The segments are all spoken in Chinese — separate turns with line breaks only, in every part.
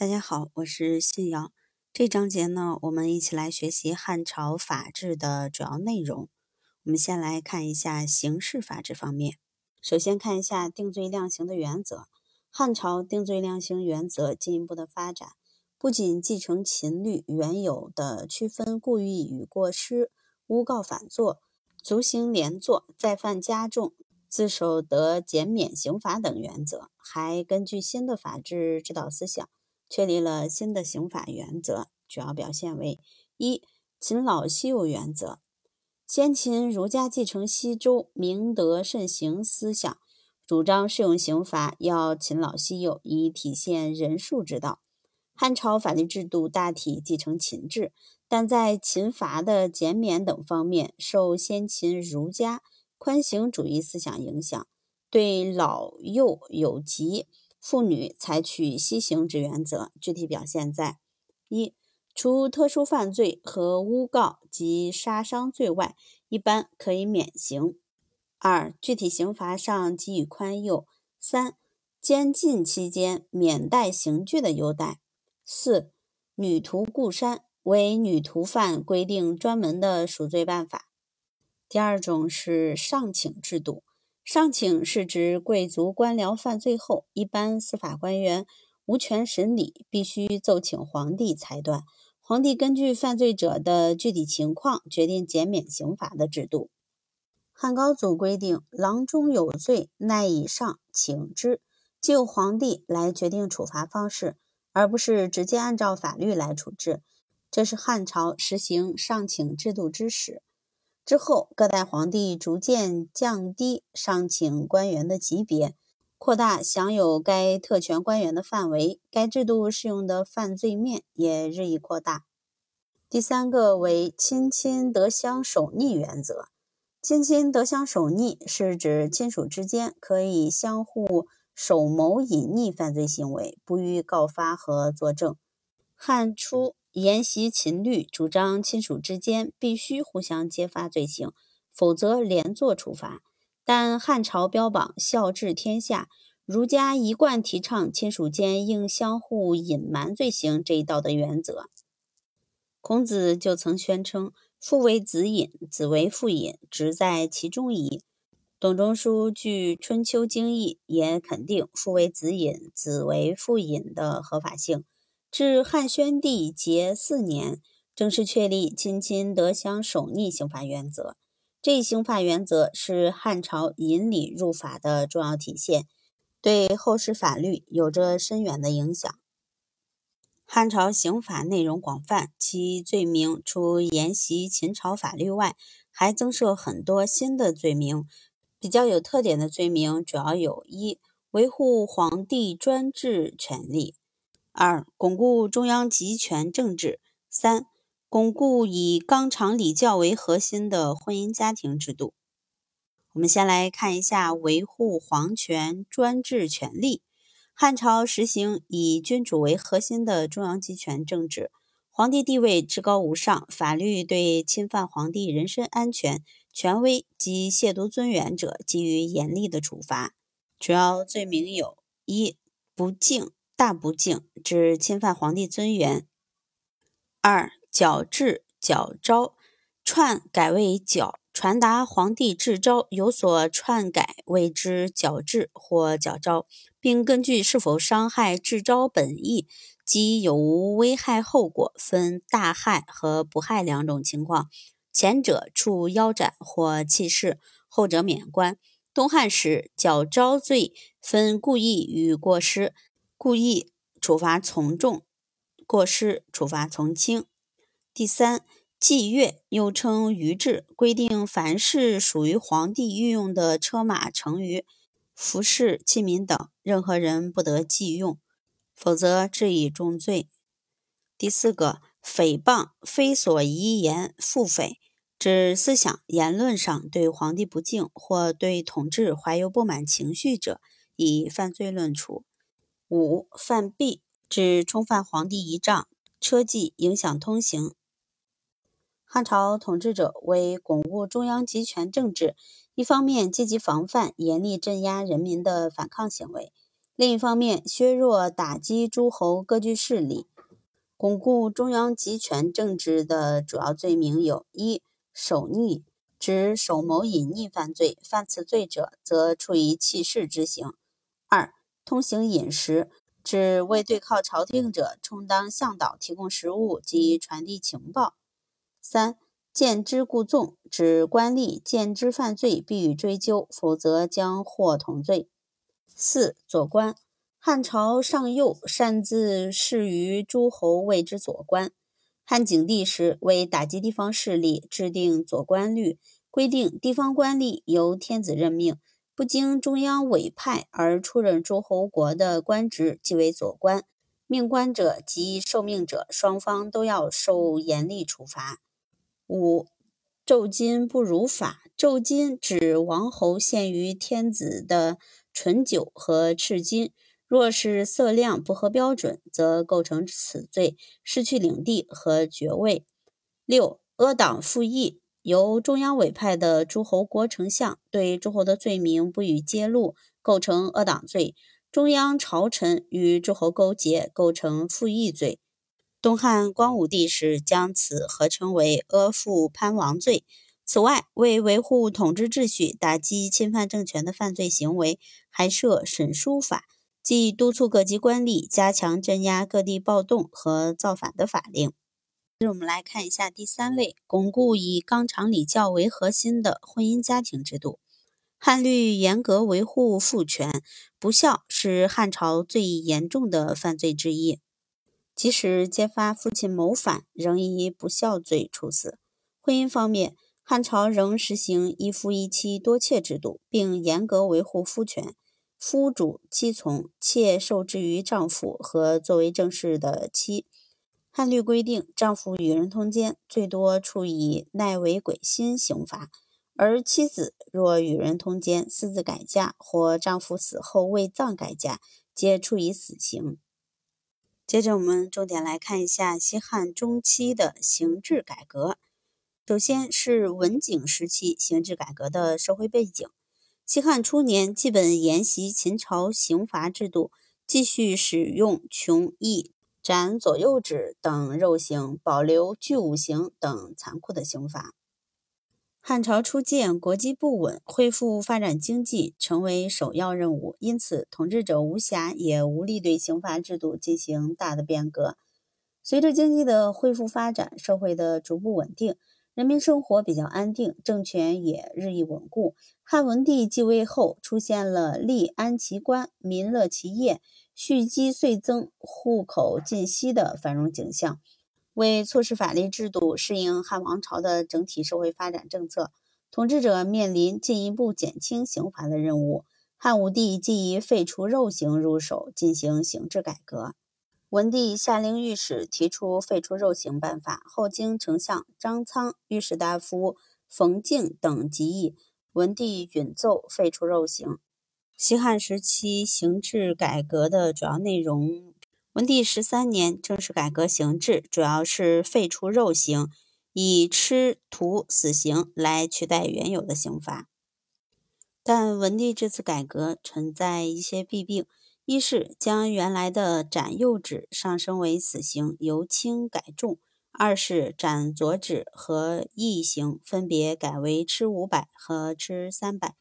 大家好，我是信瑶。这章节呢，我们一起来学习汉朝法制的主要内容。我们先来看一下刑事法制方面。首先看一下定罪量刑的原则。汉朝定罪量刑原则进一步的发展，不仅继承秦律原有的区分故意与过失、诬告反作、足刑连坐、再犯加重。自首得减免刑罚等原则，还根据新的法治指导思想，确立了新的刑法原则，主要表现为：一、勤劳息幼原则。先秦儒家继承西周明德慎刑思想，主张适用刑罚要勤劳息幼，以体现仁恕之道。汉朝法律制度大体继承秦制，但在秦罚的减免等方面，受先秦儒家。宽刑主义思想影响，对老幼有疾、妇女采取息刑之原则，具体表现在：一、除特殊犯罪和诬告及杀伤罪外，一般可以免刑；二、具体刑罚上给予宽宥；三、监禁期间免带刑具的优待；四、女徒故山，为女徒犯规定专门的赎罪办法。第二种是上请制度，上请是指贵族官僚犯罪后，一般司法官员无权审理，必须奏请皇帝裁断，皇帝根据犯罪者的具体情况决定减免刑罚的制度。汉高祖规定，郎中有罪，奈以上请之，就皇帝来决定处罚方式，而不是直接按照法律来处置。这是汉朝实行上请制度之始。之后，各代皇帝逐渐降低上请官员的级别，扩大享有该特权官员的范围，该制度适用的犯罪面也日益扩大。第三个为亲亲得相守逆原则。亲亲得相守逆是指亲属之间可以相互守谋隐匿犯罪行为，不予告发和作证。汉初。沿袭秦律，主张亲属之间必须互相揭发罪行，否则连坐处罚。但汉朝标榜孝治天下，儒家一贯提倡亲属间应相互隐瞒罪行这一道德原则。孔子就曾宣称：“父为子隐，子为父隐，直在其中矣。”董仲舒据《春秋经义》也肯定父为子隐，子为父隐的合法性。至汉宣帝节四年，正式确立亲亲得相守逆刑法原则。这一刑法原则是汉朝引礼入法的重要体现，对后世法律有着深远的影响。汉朝刑法内容广泛，其罪名除沿袭秦朝法律外，还增设很多新的罪名。比较有特点的罪名主要有：一、维护皇帝专制权利。二、巩固中央集权政治；三、巩固以纲常礼教为核心的婚姻家庭制度。我们先来看一下维护皇权专制权利。汉朝实行以君主为核心的中央集权政治，皇帝地位至高无上，法律对侵犯皇帝人身安全、权威及亵渎尊严者给予严厉的处罚。主要罪名有：一、不敬。大不敬，指侵犯皇帝尊严。二矫制、矫诏，篡改为矫，传达皇帝制诏有所篡改，谓之矫制或矫诏，并根据是否伤害制诏本意及有无危害后果，分大害和不害两种情况。前者处腰斩或弃市，后者免官。东汉时，矫诏罪分故意与过失。故意处罚从重，过失处罚从轻。第三，祭乐又称舆制，规定凡是属于皇帝御用的车马乘舆、服饰器皿等，任何人不得祭用，否则治以重罪。第四个，诽谤非所宜言，复诽，指思想言论上对皇帝不敬或对统治怀有不满情绪者，以犯罪论处。五犯弊，指冲犯皇帝仪仗、车骑，影响通行。汉朝统治者为巩固中央集权政治，一方面积极防范、严厉镇压人民的反抗行为，另一方面，削弱打击诸侯割据势力、巩固中央集权政治的主要罪名有：一、首逆，指首谋隐匿犯罪，犯此罪者，则处以弃市之刑；二、通行饮食，指为对抗朝廷者充当向导，提供食物及传递情报；三、见之故纵，指官吏见之犯罪，必予追究，否则将获同罪。四左官，汉朝上右擅自仕于诸侯，谓之左官。汉景帝时，为打击地方势力，制定左官律，规定地方官吏由天子任命，不经中央委派而出任诸侯国的官职，即为左官。命官者及受命者双方都要受严厉处罚。五昼金不如法，昼金指王侯献于天子的。醇酒和赤金，若是色量不合标准，则构成此罪，失去领地和爵位。六、阿党附议，由中央委派的诸侯国丞相对诸侯的罪名不予揭露，构成恶党罪；中央朝臣与诸侯勾结，构成附议罪。东汉光武帝时，将此合称为阿附藩王罪。此外，为维护统治秩序、打击侵犯政权的犯罪行为，还设审书法，即督促各级官吏加强镇压各地暴动和造反的法令。接着，我们来看一下第三类：巩固以纲常礼教为核心的婚姻家庭制度。汉律严格维护父权，不孝是汉朝最严重的犯罪之一。即使揭发父亲谋反，仍以不孝罪处死。婚姻方面，汉朝仍实行一夫一妻多妾制度，并严格维护夫权，夫主妻从，妾受制于丈夫和作为正室的妻。汉律规定，丈夫与人通奸，最多处以耐为鬼心刑罚；而妻子若与人通奸，私自改嫁，或丈夫死后未葬改嫁，皆处以死刑。接着，我们重点来看一下西汉中期的刑制改革。首先是文景时期刑制改革的社会背景。西汉初年，基本沿袭秦朝刑罚制度，继续使用穷役、斩左右指等肉刑，保留具五刑等残酷的刑罚。汉朝初建，国基不稳，恢复发展经济成为首要任务，因此统治者无暇也无力对刑罚制度进行大的变革。随着经济的恢复发展，社会的逐步稳定。人民生活比较安定，政权也日益稳固。汉文帝继位后，出现了利安其官，民乐其业，蓄积岁增，户口尽息的繁荣景象。为促使法律制度适应汉王朝的整体社会发展政策，统治者面临进一步减轻刑罚的任务。汉武帝即以废除肉刑入手，进行刑制改革。文帝下令御史提出废除肉刑办法，后经丞相张苍、御史大夫冯敬等集议，文帝允奏废除肉刑。西汉时期刑制改革的主要内容：文帝十三年正式改革刑制，主要是废除肉刑，以吃徒死刑来取代原有的刑罚。但文帝这次改革存在一些弊病。一是将原来的斩右指上升为死刑，由轻改重；二是斩左指和异刑分别改为吃五百和吃三百，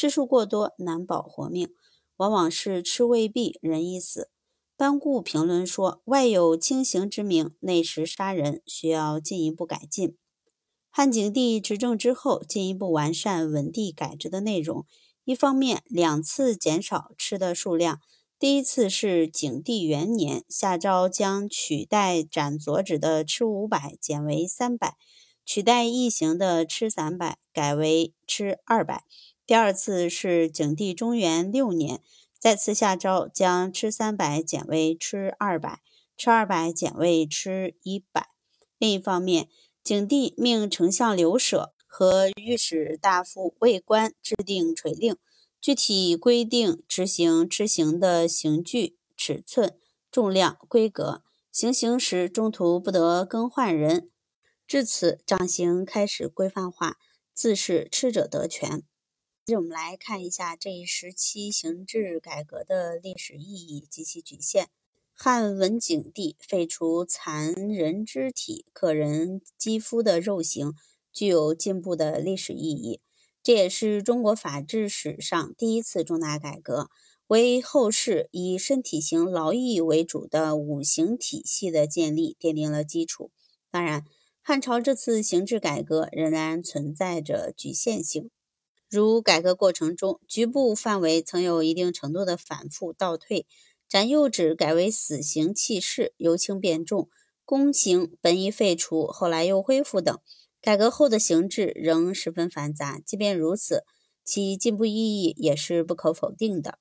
吃数过多难保活命，往往是吃未必人已死。班固评论说：“外有轻刑之名，内实杀人，需要进一步改进。”汉景帝执政之后，进一步完善文帝改制的内容，一方面两次减少吃的数量。第一次是景帝元年，下诏将取代斩左指的吃五百减为三百，取代异刑的吃三百改为吃二百。第二次是景帝中元六年，再次下诏将吃三百减为吃二百，吃二百减为吃一百。另一方面，景帝命丞相刘舍和御史大夫魏官制定垂令。具体规定执行吃刑的刑具、尺寸、重量、规格，行刑时中途不得更换人。至此，杖刑开始规范化，自是吃者得权。接着我们来看一下这一时期刑制改革的历史意义及其局限。汉文景帝废除残人肢体、刻人肌肤的肉刑，具有进步的历史意义。这也是中国法治史上第一次重大改革，为后世以身体刑劳役为主的五刑体系的建立奠定了基础。当然，汉朝这次刑制改革仍然存在着局限性，如改革过程中局部范围曾有一定程度的反复倒退。斩右指改为死刑弃市，由轻变重；宫刑本已废除，后来又恢复等。改革后的刑制仍十分繁杂。即便如此，其进步意义也是不可否定的。